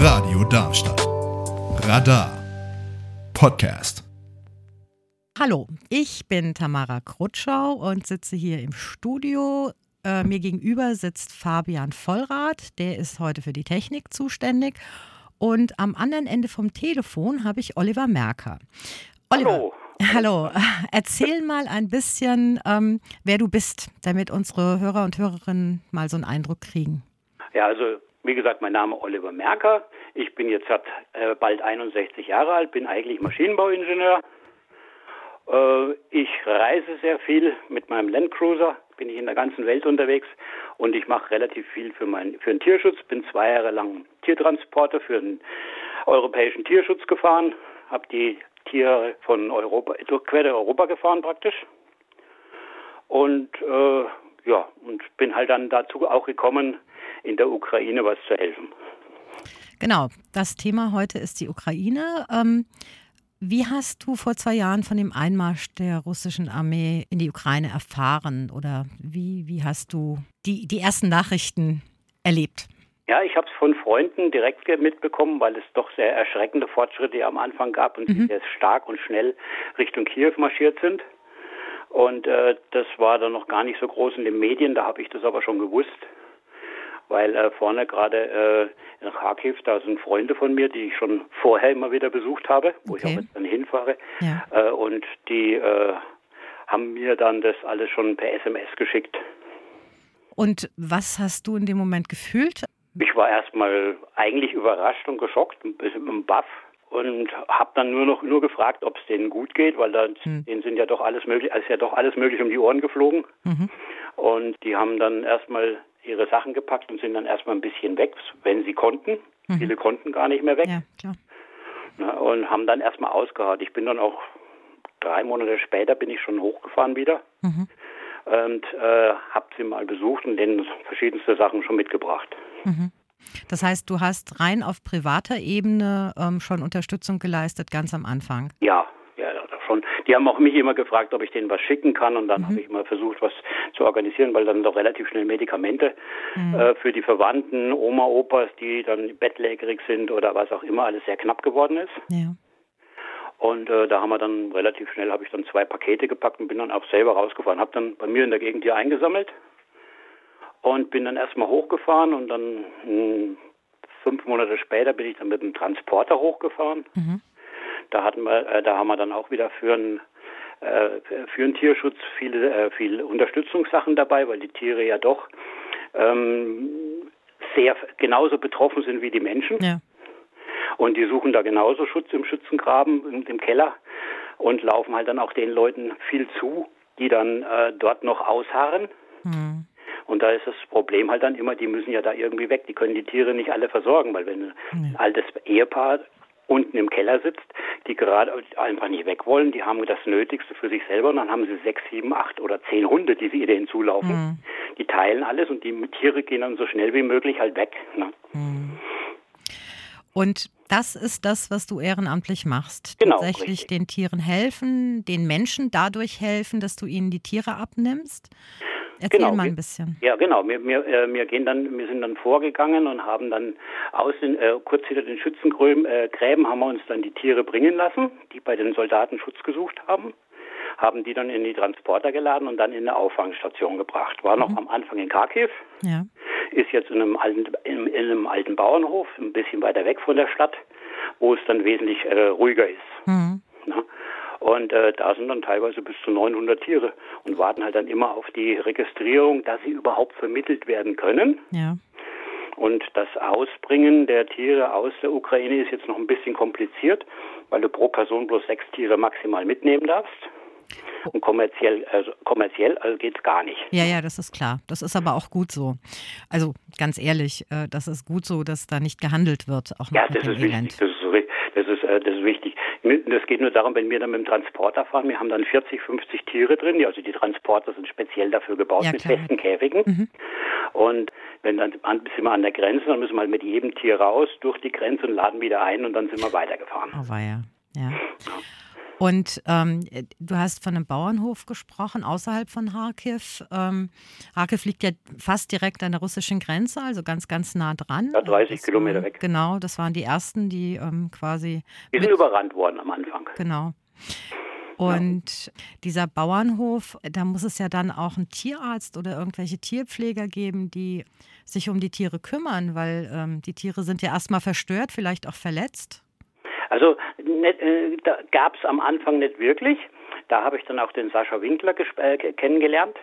Radio Darmstadt. Radar. Podcast. Hallo, ich bin Tamara Krutschau und sitze hier im Studio. Äh, mir gegenüber sitzt Fabian Vollrath, der ist heute für die Technik zuständig. Und am anderen Ende vom Telefon habe ich Oliver Merker. Oliver, Hallo. Hallo, erzähl mal ein bisschen, ähm, wer du bist, damit unsere Hörer und Hörerinnen mal so einen Eindruck kriegen. Ja, also wie gesagt, mein Name ist Oliver Merker. Ich bin jetzt äh, bald 61 Jahre alt, bin eigentlich Maschinenbauingenieur. Äh, ich reise sehr viel mit meinem Landcruiser, bin ich in der ganzen Welt unterwegs und ich mache relativ viel für, mein, für den Tierschutz. Bin zwei Jahre lang Tiertransporter für den europäischen Tierschutz gefahren, habe die Tiere von Europa, durch quer durch Europa gefahren praktisch. Und äh, ja, und bin halt dann dazu auch gekommen, in der Ukraine was zu helfen. Genau, das Thema heute ist die Ukraine. Ähm, wie hast du vor zwei Jahren von dem Einmarsch der russischen Armee in die Ukraine erfahren? Oder wie, wie hast du die, die ersten Nachrichten erlebt? Ja, ich habe es von Freunden direkt mitbekommen, weil es doch sehr erschreckende Fortschritte am Anfang gab und mhm. die sehr stark und schnell Richtung Kiew marschiert sind. Und äh, das war dann noch gar nicht so groß in den Medien, da habe ich das aber schon gewusst weil äh, vorne gerade äh, in Kharkiv, da sind Freunde von mir, die ich schon vorher immer wieder besucht habe, wo okay. ich auch jetzt dann hinfahre. Ja. Äh, und die äh, haben mir dann das alles schon per SMS geschickt. Und was hast du in dem Moment gefühlt? Ich war erstmal eigentlich überrascht und geschockt, ein bisschen im Buff und habe dann nur noch nur gefragt, ob es denen gut geht, weil da hm. denen sind ja doch alles möglich, ist ja doch alles möglich um die Ohren geflogen. Mhm. Und die haben dann erstmal ihre Sachen gepackt und sind dann erstmal ein bisschen weg, wenn sie konnten. Mhm. Viele konnten gar nicht mehr weg. Ja, klar. Na, und haben dann erstmal ausgeharrt. Ich bin dann auch drei Monate später bin ich schon hochgefahren wieder mhm. und äh, habe sie mal besucht und denen verschiedenste Sachen schon mitgebracht. Mhm. Das heißt, du hast rein auf privater Ebene ähm, schon Unterstützung geleistet, ganz am Anfang? Ja, schon. Die haben auch mich immer gefragt, ob ich denen was schicken kann und dann mhm. habe ich mal versucht, was zu organisieren, weil dann doch relativ schnell Medikamente mhm. äh, für die Verwandten, Oma, Opas, die dann bettlägerig sind oder was auch immer, alles sehr knapp geworden ist. Ja. Und äh, da haben wir dann relativ schnell, habe ich dann zwei Pakete gepackt und bin dann auch selber rausgefahren. Habe dann bei mir in der Gegend hier eingesammelt und bin dann erstmal hochgefahren und dann mh, hm, fünf Monate später bin ich dann mit dem Transporter hochgefahren. Mhm. Da hatten wir, äh, da haben wir dann auch wieder für einen äh, für den Tierschutz viele, äh, viele Unterstützungssachen dabei, weil die Tiere ja doch ähm, sehr genauso betroffen sind wie die Menschen. Ja. Und die suchen da genauso Schutz im Schützengraben, im, im Keller und laufen halt dann auch den Leuten viel zu, die dann äh, dort noch ausharren. Mhm. Und da ist das Problem halt dann immer, die müssen ja da irgendwie weg. Die können die Tiere nicht alle versorgen, weil wenn ein altes Ehepaar unten im Keller sitzt, die gerade einfach nicht weg wollen. Die haben das Nötigste für sich selber und dann haben sie sechs, sieben, acht oder zehn Hunde, die sie ihnen zulaufen. Mhm. Die teilen alles und die Tiere gehen dann so schnell wie möglich halt weg. Ne? Mhm. Und das ist das, was du ehrenamtlich machst. Genau, Tatsächlich richtig. den Tieren helfen, den Menschen dadurch helfen, dass du ihnen die Tiere abnimmst. Erzähl genau, mal ein bisschen. Ja, genau. Wir, wir, äh, wir, gehen dann, wir sind dann vorgegangen und haben dann aus den, äh, kurz hinter den Schützengräben äh, Gräben haben wir uns dann die Tiere bringen lassen, die bei den Soldaten Schutz gesucht haben, haben die dann in die Transporter geladen und dann in eine Auffangstation gebracht. War noch mhm. am Anfang in Kharkiv, ja. ist jetzt in einem, alten, in, in, einem alten Bauernhof, ein bisschen weiter weg von der Stadt, wo es dann wesentlich äh, ruhiger ist. Mhm. Und äh, da sind dann teilweise bis zu 900 Tiere und warten halt dann immer auf die Registrierung, dass sie überhaupt vermittelt werden können. Ja. Und das Ausbringen der Tiere aus der Ukraine ist jetzt noch ein bisschen kompliziert, weil du pro Person bloß sechs Tiere maximal mitnehmen darfst. Und kommerziell, also kommerziell also geht es gar nicht. Ja, ja, das ist klar. Das ist aber auch gut so. Also ganz ehrlich, äh, das ist gut so, dass da nicht gehandelt wird. Auch ja, das ist, wichtig, das ist, das, ist, äh, das ist wichtig. Das geht nur darum, wenn wir dann mit dem Transporter fahren, wir haben dann 40, 50 Tiere drin. Also die Transporter sind speziell dafür gebaut ja, mit festen Käfigen. Mhm. Und wenn dann sind wir an der Grenze, dann müssen wir halt mit jedem Tier raus durch die Grenze und laden wieder ein und dann sind wir weitergefahren. Oh, war ja. ja. Und ähm, du hast von einem Bauernhof gesprochen, außerhalb von Kharkiv. Ähm, Kharkiv liegt ja fast direkt an der russischen Grenze, also ganz, ganz nah dran. Ja, 30 das Kilometer weg. Genau, das waren die ersten, die ähm, quasi. Die sind überrannt worden am Anfang. Genau. Und dieser Bauernhof, da muss es ja dann auch einen Tierarzt oder irgendwelche Tierpfleger geben, die sich um die Tiere kümmern, weil ähm, die Tiere sind ja erstmal verstört, vielleicht auch verletzt. Also nicht, äh, da gab es am Anfang nicht wirklich. Da habe ich dann auch den Sascha Winkler äh, kennengelernt,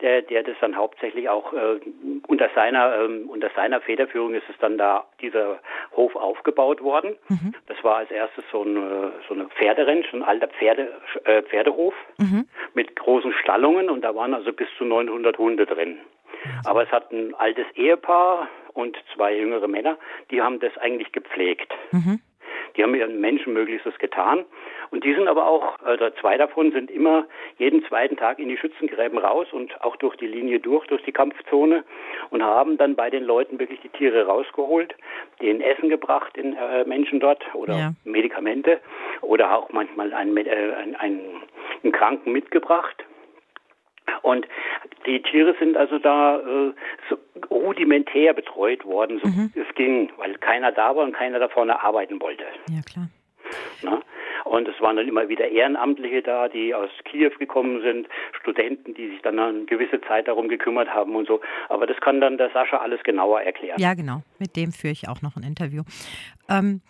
der, der das dann hauptsächlich auch äh, unter seiner ähm, unter seiner Federführung ist es dann da dieser Hof aufgebaut worden. Mhm. Das war als erstes so eine so eine Pferderench, ein alter Pferde äh, Pferdehof mhm. mit großen Stallungen und da waren also bis zu 900 Hunde drin. Aber es hat ein altes Ehepaar und zwei jüngere Männer, die haben das eigentlich gepflegt. Mhm. Die haben ihren Menschen Möglichstes getan. Und die sind aber auch, also zwei davon sind immer jeden zweiten Tag in die Schützengräben raus und auch durch die Linie durch, durch die Kampfzone und haben dann bei den Leuten wirklich die Tiere rausgeholt, denen Essen gebracht, den äh, Menschen dort oder ja. Medikamente oder auch manchmal einen, äh, einen, einen Kranken mitgebracht. Und die Tiere sind also da äh, so rudimentär betreut worden, so mhm. es ging, weil keiner da war und keiner da vorne arbeiten wollte. Ja, klar. Na? Und es waren dann immer wieder Ehrenamtliche da, die aus Kiew gekommen sind, Studenten, die sich dann eine gewisse Zeit darum gekümmert haben und so. Aber das kann dann der Sascha alles genauer erklären. Ja, genau. Mit dem führe ich auch noch ein Interview. Ähm,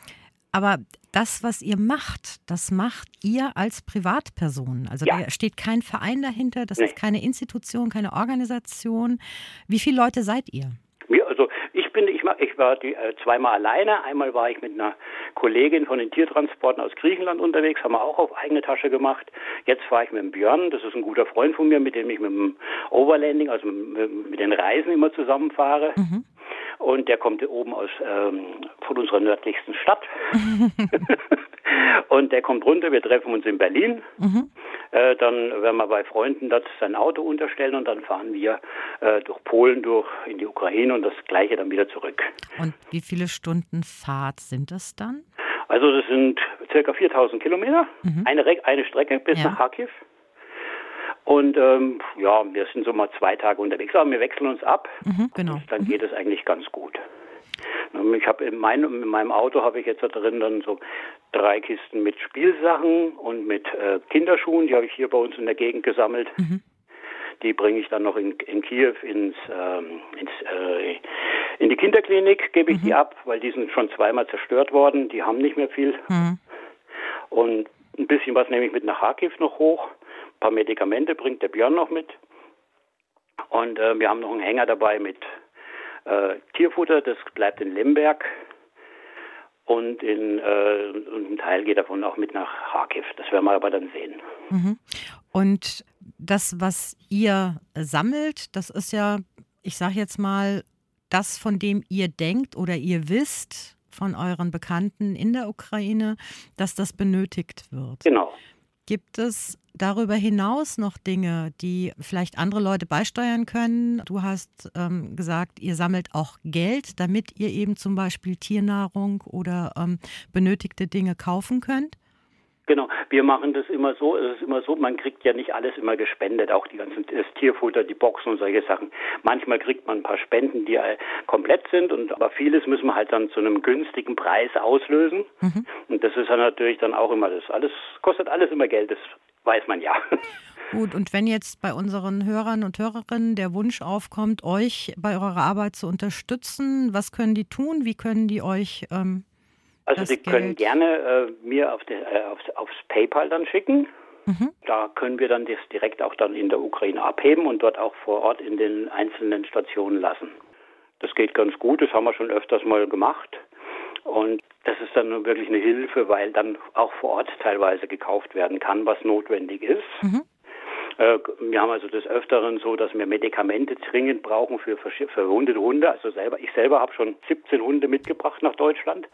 aber das, was ihr macht, das macht ihr als Privatperson. Also ja. da steht kein Verein dahinter, das nee. ist keine Institution, keine Organisation. Wie viele Leute seid ihr? Ja, also ich bin, ich, ich war die, äh, zweimal alleine. Einmal war ich mit einer Kollegin von den Tiertransporten aus Griechenland unterwegs, haben wir auch auf eigene Tasche gemacht. Jetzt fahre ich mit dem Björn, das ist ein guter Freund von mir, mit dem ich mit dem Overlanding, also mit, mit den Reisen immer zusammenfahre. Mhm. Und der kommt oben aus ähm, von unserer nördlichsten Stadt. und der kommt runter, wir treffen uns in Berlin. Mhm. Äh, dann werden wir bei Freunden dort sein Auto unterstellen und dann fahren wir äh, durch Polen durch in die Ukraine und das gleiche dann wieder zurück. Und wie viele Stunden Fahrt sind das dann? Also das sind circa 4000 Kilometer, mhm. eine, eine Strecke bis ja. nach Kharkiv. Und ähm, ja, wir sind so mal zwei Tage unterwegs, aber wir wechseln uns ab. Mhm, genau. Und dann mhm. geht es eigentlich ganz gut. Ich habe in, mein, in meinem Auto habe ich jetzt da drin dann so drei Kisten mit Spielsachen und mit äh, Kinderschuhen, die habe ich hier bei uns in der Gegend gesammelt. Mhm. Die bringe ich dann noch in, in Kiew ins, ähm, ins äh, in die Kinderklinik, gebe ich mhm. die ab, weil die sind schon zweimal zerstört worden. Die haben nicht mehr viel. Mhm. Und ein bisschen was nehme ich mit nach Kharkiv noch hoch paar Medikamente bringt der Björn noch mit. Und äh, wir haben noch einen Hänger dabei mit äh, Tierfutter, das bleibt in Lemberg. Und, in, äh, und ein Teil geht davon auch mit nach Kharkiv. Das werden wir aber dann sehen. Mhm. Und das, was ihr sammelt, das ist ja, ich sage jetzt mal, das, von dem ihr denkt oder ihr wisst von euren Bekannten in der Ukraine, dass das benötigt wird. Genau. Gibt es darüber hinaus noch Dinge, die vielleicht andere Leute beisteuern können? Du hast ähm, gesagt, ihr sammelt auch Geld, damit ihr eben zum Beispiel Tiernahrung oder ähm, benötigte Dinge kaufen könnt? Genau, wir machen das immer so, es ist immer so, man kriegt ja nicht alles immer gespendet, auch die ganzen das Tierfutter, die Boxen und solche Sachen. Manchmal kriegt man ein paar Spenden, die äh, komplett sind, und aber vieles müssen wir halt dann zu einem günstigen Preis auslösen. Mhm. Und das ist dann natürlich dann auch immer das. Alles kostet alles immer Geld, das weiß man ja. Gut, und wenn jetzt bei unseren Hörern und Hörerinnen der Wunsch aufkommt, euch bei eurer Arbeit zu unterstützen, was können die tun? Wie können die euch ähm, also Sie können gerne äh, mir auf de, äh, aufs, aufs, PayPal dann schicken. Mhm. Da können wir dann das direkt auch dann in der Ukraine abheben und dort auch vor Ort in den einzelnen Stationen lassen. Das geht ganz gut, das haben wir schon öfters mal gemacht. Und das ist dann wirklich eine Hilfe, weil dann auch vor Ort teilweise gekauft werden kann, was notwendig ist. Mhm. Äh, wir haben also des Öfteren so, dass wir Medikamente dringend brauchen für verwundete Hunde. Also selber, ich selber habe schon 17 Hunde mitgebracht nach Deutschland.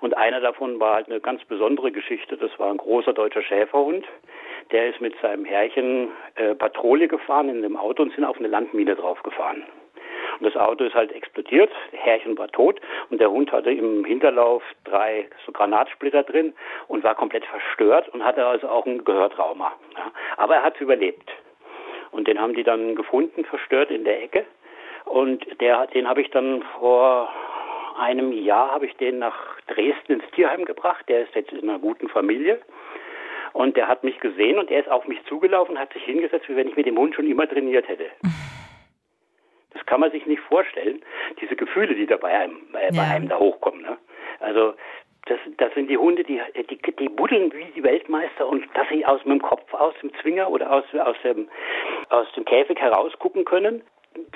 Und einer davon war halt eine ganz besondere Geschichte. Das war ein großer deutscher Schäferhund. Der ist mit seinem Herrchen äh, Patrouille gefahren in dem Auto und sind auf eine Landmine draufgefahren. Und das Auto ist halt explodiert, der Herrchen war tot und der Hund hatte im Hinterlauf drei so Granatsplitter drin und war komplett verstört und hatte also auch ein Gehörtrauma. Ja. Aber er hat überlebt. Und den haben die dann gefunden, verstört in der Ecke. Und der, den habe ich dann vor einem Jahr habe ich den nach Dresden ins Tierheim gebracht. Der ist jetzt in einer guten Familie. Und der hat mich gesehen und er ist auf mich zugelaufen hat sich hingesetzt, wie wenn ich mit dem Hund schon immer trainiert hätte. Kann man sich nicht vorstellen, diese Gefühle, die da bei einem, äh, ja. bei einem da hochkommen. Ne? Also das, das sind die Hunde, die, die, die buddeln wie die Weltmeister und dass sie aus dem Kopf, aus dem Zwinger oder aus, aus, dem, aus dem Käfig herausgucken können,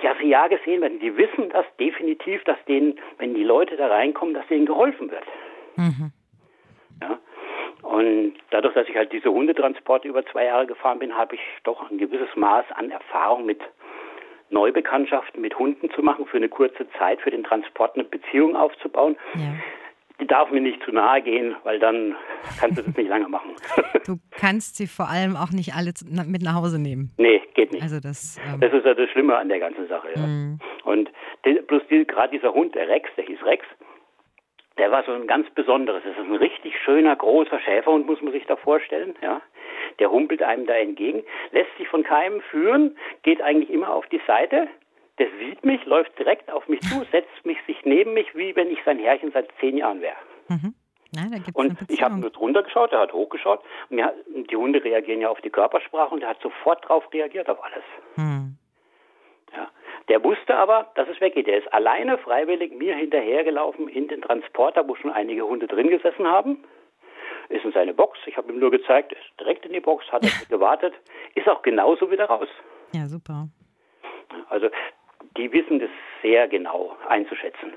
dass sie ja gesehen werden. Die wissen das definitiv, dass denen, wenn die Leute da reinkommen, dass denen geholfen wird. Mhm. Ja? Und dadurch, dass ich halt diese Hundetransporte über zwei Jahre gefahren bin, habe ich doch ein gewisses Maß an Erfahrung mit Neubekanntschaften mit Hunden zu machen, für eine kurze Zeit, für den Transport eine Beziehung aufzubauen. Ja. Die darf mir nicht zu nahe gehen, weil dann kannst du das nicht lange machen. Du kannst sie vor allem auch nicht alle mit nach Hause nehmen. Nee, geht nicht. Also das, ähm das ist ja das Schlimme an der ganzen Sache. Ja. Mhm. Und bloß die, gerade dieser Hund, der Rex, der hieß Rex, der war so ein ganz besonderes. Das ist ein richtig schöner, großer Schäferhund, muss man sich da vorstellen. Ja. Der humpelt einem da entgegen, lässt sich von keinem führen, geht eigentlich immer auf die Seite. Der sieht mich, läuft direkt auf mich zu, setzt mich sich neben mich, wie wenn ich sein Herrchen seit zehn Jahren wäre. Mhm. Ja, und ich habe nur drunter geschaut, er hat hochgeschaut. Und ja, die Hunde reagieren ja auf die Körpersprache und er hat sofort drauf reagiert auf alles. Mhm. Ja. Der wusste aber, dass es weggeht. Der ist alleine freiwillig mir hinterhergelaufen in den Transporter, wo schon einige Hunde drin gesessen haben ist in seine Box. Ich habe ihm nur gezeigt, ist direkt in die Box, hat er gewartet, ist auch genauso wieder raus. Ja, super. Also die wissen das sehr genau einzuschätzen.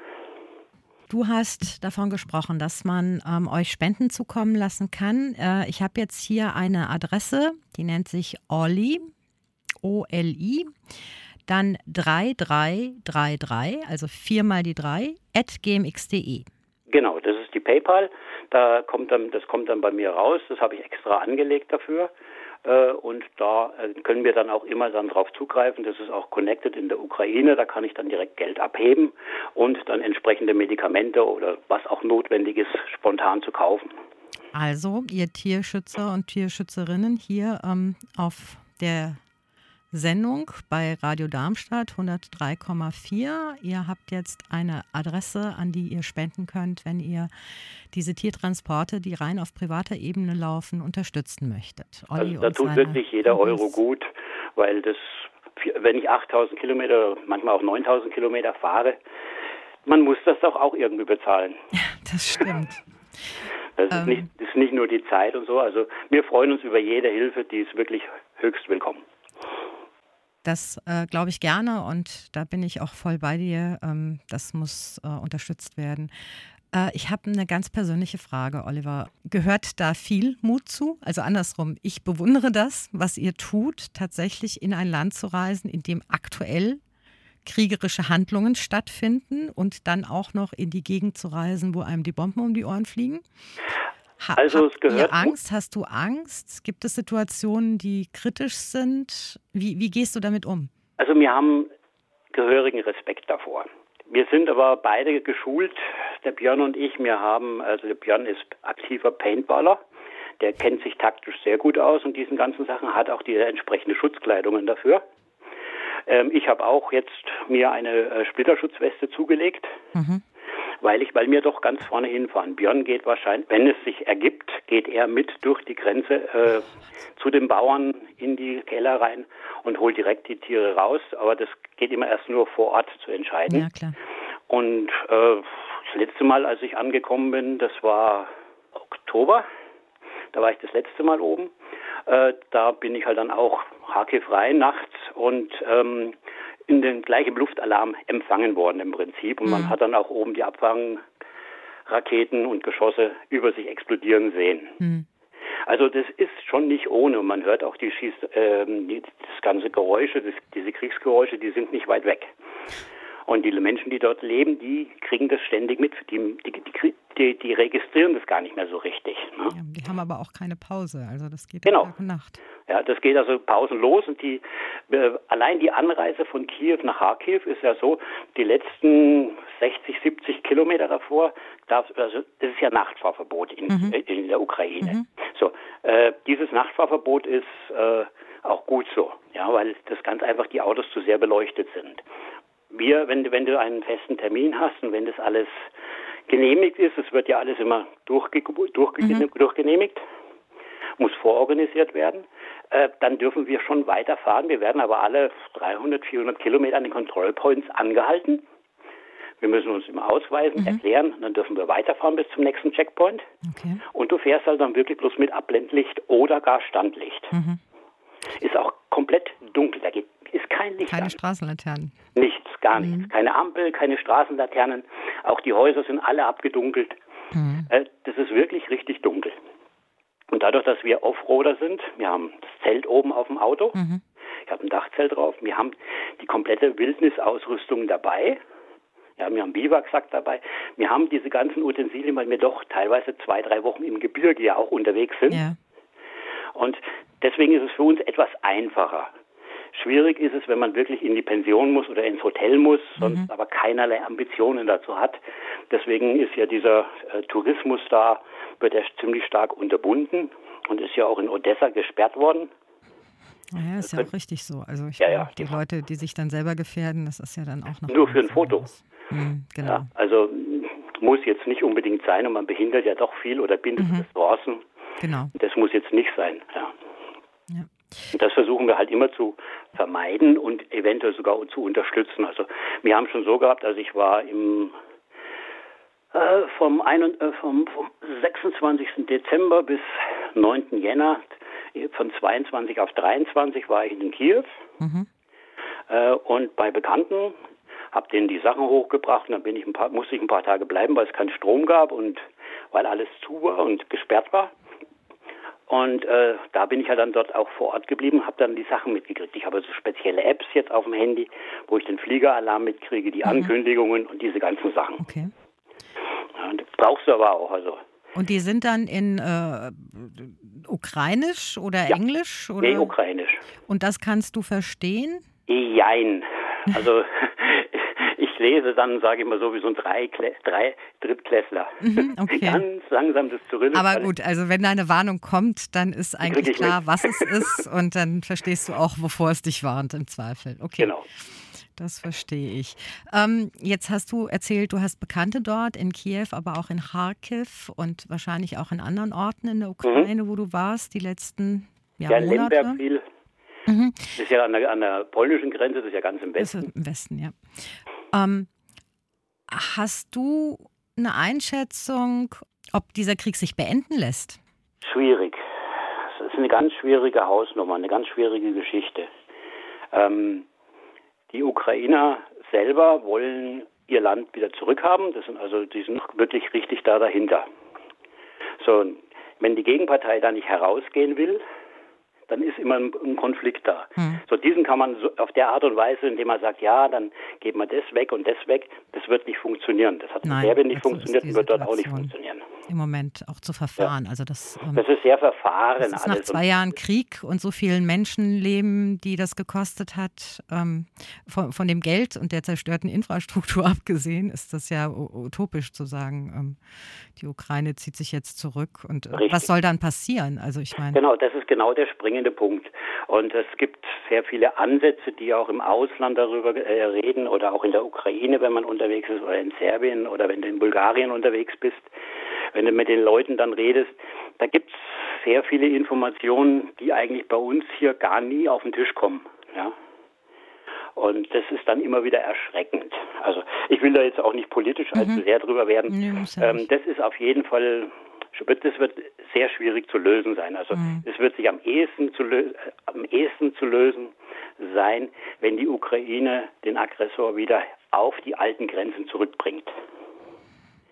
Du hast davon gesprochen, dass man ähm, euch Spenden zukommen lassen kann. Äh, ich habe jetzt hier eine Adresse, die nennt sich Oli, O-L-I, dann 3333, also viermal die 3, at gmx.de. Genau, das ist die PayPal. Da kommt dann, das kommt dann bei mir raus. Das habe ich extra angelegt dafür. Äh, und da äh, können wir dann auch immer dann drauf zugreifen. Das ist auch connected in der Ukraine. Da kann ich dann direkt Geld abheben und dann entsprechende Medikamente oder was auch notwendig ist, spontan zu kaufen. Also, ihr Tierschützer und Tierschützerinnen hier ähm, auf der Sendung bei Radio Darmstadt 103,4. Ihr habt jetzt eine Adresse, an die ihr spenden könnt, wenn ihr diese Tiertransporte, die rein auf privater Ebene laufen, unterstützen möchtet. Olli also da tut wirklich jeder Euro gut, weil das, wenn ich 8000 Kilometer, manchmal auch 9000 Kilometer fahre, man muss das doch auch irgendwie bezahlen. Ja, das stimmt. Das ist, ähm. nicht, das ist nicht nur die Zeit und so. Also wir freuen uns über jede Hilfe, die ist wirklich höchst willkommen. Das äh, glaube ich gerne und da bin ich auch voll bei dir. Ähm, das muss äh, unterstützt werden. Äh, ich habe eine ganz persönliche Frage, Oliver. Gehört da viel Mut zu? Also andersrum, ich bewundere das, was ihr tut, tatsächlich in ein Land zu reisen, in dem aktuell kriegerische Handlungen stattfinden und dann auch noch in die Gegend zu reisen, wo einem die Bomben um die Ohren fliegen. Ha also es gehört. Angst? Hast du Angst? Gibt es Situationen, die kritisch sind? Wie, wie gehst du damit um? Also wir haben gehörigen Respekt davor. Wir sind aber beide geschult, der Björn und ich. Wir haben, also der Björn ist aktiver Paintballer. Der kennt sich taktisch sehr gut aus und diesen ganzen Sachen, hat auch die entsprechende Schutzkleidungen dafür. Ähm, ich habe auch jetzt mir eine äh, Splitterschutzweste zugelegt. Mhm weil ich, weil wir doch ganz vorne hinfahren. Björn geht wahrscheinlich, wenn es sich ergibt, geht er mit durch die Grenze äh, zu den Bauern in die Keller rein und holt direkt die Tiere raus. Aber das geht immer erst nur vor Ort zu entscheiden. Ja, klar. Und äh, das letzte Mal, als ich angekommen bin, das war Oktober. Da war ich das letzte Mal oben. Äh, da bin ich halt dann auch hakefrei nachts und ähm, in den gleichen Luftalarm empfangen worden im Prinzip. Und mhm. man hat dann auch oben die Abfangraketen und Geschosse über sich explodieren sehen. Mhm. Also das ist schon nicht ohne. Und man hört auch die Schieß, äh, die, das ganze Geräusche, das, diese Kriegsgeräusche, die sind nicht weit weg. Und die Menschen, die dort leben, die kriegen das ständig mit. Die, die, die, die, die registrieren das gar nicht mehr so richtig. Ne? Ja, die haben aber auch keine Pause, also das geht genau. Tag und Nacht. Ja, das geht also pausenlos und die äh, allein die Anreise von Kiew nach Kharkiv ist ja so, die letzten 60, 70 Kilometer davor, darf, also das ist ja Nachtfahrverbot in, mhm. in der Ukraine. Mhm. So, äh, dieses Nachtfahrverbot ist äh, auch gut so, ja, weil das ganz einfach die Autos zu sehr beleuchtet sind. Wir, wenn, wenn du einen festen Termin hast und wenn das alles genehmigt ist, es wird ja alles immer durchge durchge mhm. durchgenehmigt, muss vororganisiert werden, äh, dann dürfen wir schon weiterfahren. Wir werden aber alle 300, 400 Kilometer an den Kontrollpoints angehalten. Wir müssen uns immer ausweisen, mhm. erklären, dann dürfen wir weiterfahren bis zum nächsten Checkpoint. Okay. Und du fährst also dann wirklich bloß mit Abblendlicht oder gar Standlicht. Mhm. Ist auch komplett dunkel, da geht, ist kein Licht. Keine an. Straßenlaternen. Nichts, gar mhm. nichts. Keine Ampel, keine Straßenlaternen. Auch die Häuser sind alle abgedunkelt. Mhm. Äh, das ist wirklich richtig dunkel. Und dadurch, dass wir Offroader sind, wir haben das Zelt oben auf dem Auto, mhm. ich habe ein Dachzelt drauf, wir haben die komplette Wildnisausrüstung dabei. Ja, wir haben Biwaksack dabei. Wir haben diese ganzen Utensilien, weil wir doch teilweise zwei, drei Wochen im Gebirge ja auch unterwegs sind. Ja. Und deswegen ist es für uns etwas einfacher. Schwierig ist es, wenn man wirklich in die Pension muss oder ins Hotel muss, sonst mhm. aber keinerlei Ambitionen dazu hat. Deswegen ist ja dieser äh, Tourismus da, wird er ziemlich stark unterbunden und ist ja auch in Odessa gesperrt worden. Ja, ist ja auch richtig so. Also ich ja, ja, die Leute, die sich dann selber gefährden, das ist ja dann auch noch. Nur für ein Foto. Mhm, genau. Ja, also muss jetzt nicht unbedingt sein und man behindert ja doch viel oder bindet mhm. Ressourcen. Genau. Das muss jetzt nicht sein. Ja. Das versuchen wir halt immer zu vermeiden und eventuell sogar zu unterstützen. Also wir haben schon so gehabt, also ich war im äh, vom, ein, äh, vom, vom 26. Dezember bis 9. Jänner von 22 auf 23 war ich in Kiew mhm. äh, und bei Bekannten habe denen die Sachen hochgebracht und dann bin ich ein paar, musste ich ein paar Tage bleiben, weil es keinen Strom gab und weil alles zu war und gesperrt war. Und äh, da bin ich ja dann dort auch vor Ort geblieben, habe dann die Sachen mitgekriegt. Ich habe so spezielle Apps jetzt auf dem Handy, wo ich den Fliegeralarm mitkriege, die mhm. Ankündigungen und diese ganzen Sachen. Okay. Ja, das brauchst du aber auch. Also. Und die sind dann in äh, Ukrainisch oder ja. Englisch? Oder? Nee, Ukrainisch. Und das kannst du verstehen? Jein. Also ich lese dann, sage ich mal so, wie so ein drei, drei Drittklässler. Mhm, okay. Ganz langsam das Zyrillisch. Aber gut, also wenn da eine Warnung kommt, dann ist eigentlich klar, mit. was es ist und dann verstehst du auch, wovor es dich warnt im Zweifel. Okay. Genau. Das verstehe ich. Ähm, jetzt hast du erzählt, du hast Bekannte dort in Kiew, aber auch in Kharkiv und wahrscheinlich auch in anderen Orten in der Ukraine, mhm. wo du warst, die letzten ja, ja, Monate. Lemberg viel. Mhm. Das ist ja an der, an der, polnischen Grenze, das ist ja ganz im Westen. Das ist im Westen, ja. Ähm, hast du eine Einschätzung, ob dieser Krieg sich beenden lässt? Schwierig. Es ist eine ganz schwierige Hausnummer, eine ganz schwierige Geschichte. Ähm, die Ukrainer selber wollen ihr Land wieder zurückhaben. Das sind also, die sind wirklich richtig da dahinter. So, wenn die Gegenpartei da nicht herausgehen will, dann ist immer ein, Konflikt da. Hm. So diesen kann man so auf der Art und Weise, indem man sagt, ja, dann geht man das weg und das weg, das wird nicht funktionieren. Das hat in Serbien nicht funktioniert und wird dort auch nicht funktionieren. Im Moment auch zu verfahren. Ja. Also das, ähm, das ist sehr verfahren. Das ist nach zwei Jahren Krieg und so vielen Menschenleben, die das gekostet hat, ähm, von, von, dem Geld und der zerstörten Infrastruktur abgesehen, ist das ja utopisch zu sagen, ähm, die Ukraine zieht sich jetzt zurück. Und äh, was soll dann passieren? Also ich meine. Genau, das ist genau der Spring springende Punkt. Und es gibt sehr viele Ansätze, die auch im Ausland darüber äh, reden oder auch in der Ukraine, wenn man unterwegs ist, oder in Serbien oder wenn du in Bulgarien unterwegs bist. Wenn du mit den Leuten dann redest, da gibt es sehr viele Informationen, die eigentlich bei uns hier gar nie auf den Tisch kommen. Ja. Und das ist dann immer wieder erschreckend. Also ich will da jetzt auch nicht politisch mhm. allzu sehr drüber werden. Nee, ähm, das ist auf jeden Fall das wird sehr schwierig zu lösen sein. Also mhm. es wird sich am ehesten, zu am ehesten zu lösen sein, wenn die Ukraine den Aggressor wieder auf die alten Grenzen zurückbringt.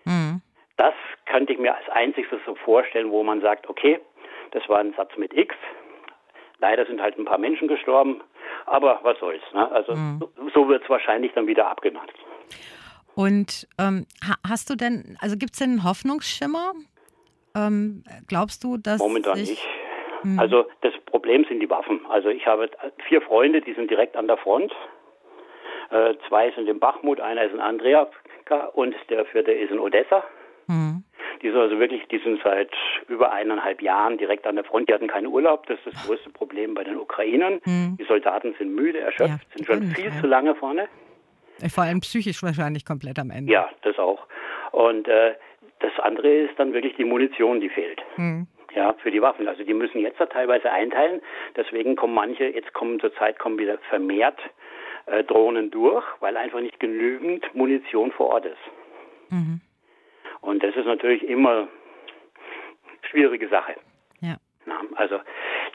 Mhm. Könnte ich mir als einziges so vorstellen, wo man sagt, okay, das war ein Satz mit X. Leider sind halt ein paar Menschen gestorben, aber was soll's. Ne? Also mhm. so, so wird es wahrscheinlich dann wieder abgemacht. Und ähm, hast du denn, also gibt es denn einen Hoffnungsschimmer? Ähm, glaubst du, dass. Momentan nicht. Hm. Also das Problem sind die Waffen. Also ich habe vier Freunde, die sind direkt an der Front. Äh, zwei sind in Bachmut, einer ist in Andrea und der vierte ist in Odessa. Mhm. Die sind also wirklich, die sind seit über eineinhalb Jahren direkt an der Front. Die hatten keinen Urlaub. Das ist das größte Problem bei den Ukrainern. Mhm. Die Soldaten sind müde, erschöpft, ja, sind schon viel zu lange vorne. Vor allem psychisch wahrscheinlich komplett am Ende. Ja, das auch. Und äh, das andere ist dann wirklich die Munition, die fehlt. Mhm. Ja, für die Waffen. Also die müssen jetzt da teilweise einteilen. Deswegen kommen manche, jetzt kommen zurzeit kommen wieder vermehrt äh, Drohnen durch, weil einfach nicht genügend Munition vor Ort ist. Mhm. Und das ist natürlich immer eine schwierige Sache. Ja. Also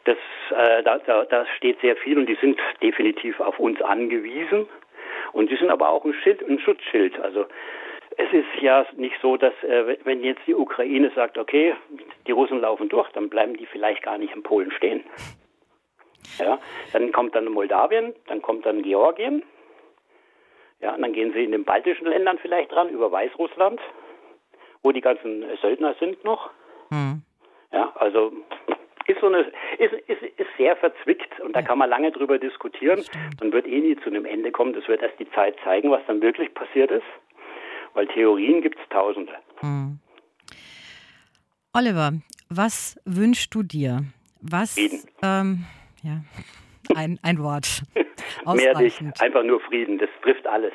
das, äh, da, da, da steht sehr viel und die sind definitiv auf uns angewiesen. Und die sind aber auch ein Schild, ein Schutzschild. Also es ist ja nicht so, dass äh, wenn jetzt die Ukraine sagt, okay, die Russen laufen durch, dann bleiben die vielleicht gar nicht in Polen stehen. Ja, dann kommt dann Moldawien, dann kommt dann Georgien. Ja, und dann gehen sie in den baltischen Ländern vielleicht dran, über Weißrussland, wo die ganzen Söldner sind noch. Mhm. Ja, also ist so eine, ist, ist, ist sehr verzwickt und da kann man lange drüber diskutieren. Man wird eh nie zu einem Ende kommen. Das wird erst die Zeit zeigen, was dann wirklich passiert ist. Weil Theorien gibt es tausende. Mhm. Oliver, was wünschst du dir? Was, Frieden. Ähm, ja, ein, ein Wort. Mehr nicht, einfach nur Frieden. Das trifft alles.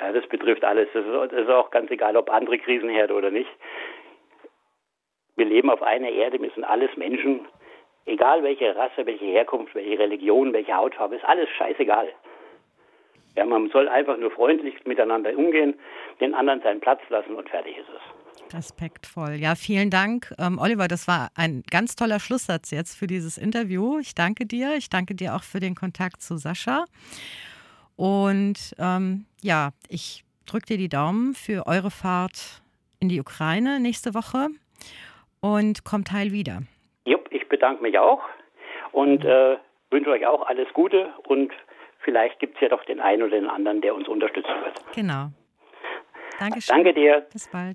Ja, das betrifft alles. Das ist, ist auch ganz egal, ob andere Krisenherde oder nicht. Wir leben auf einer Erde, wir sind alles Menschen. Egal welche Rasse, welche Herkunft, welche Religion, welche Hautfarbe, ist alles scheißegal. Ja, man soll einfach nur freundlich miteinander umgehen, den anderen seinen Platz lassen und fertig ist es. Respektvoll. Ja, vielen Dank. Ähm, Oliver, das war ein ganz toller Schlusssatz jetzt für dieses Interview. Ich danke dir. Ich danke dir auch für den Kontakt zu Sascha. Und ähm, ja, ich drücke dir die Daumen für eure Fahrt in die Ukraine nächste Woche und kommt heil wieder. Jupp, ich bedanke mich auch und äh, wünsche euch auch alles Gute und vielleicht gibt es ja doch den einen oder den anderen, der uns unterstützen wird. Genau. Dankeschön. Danke dir. Bis bald.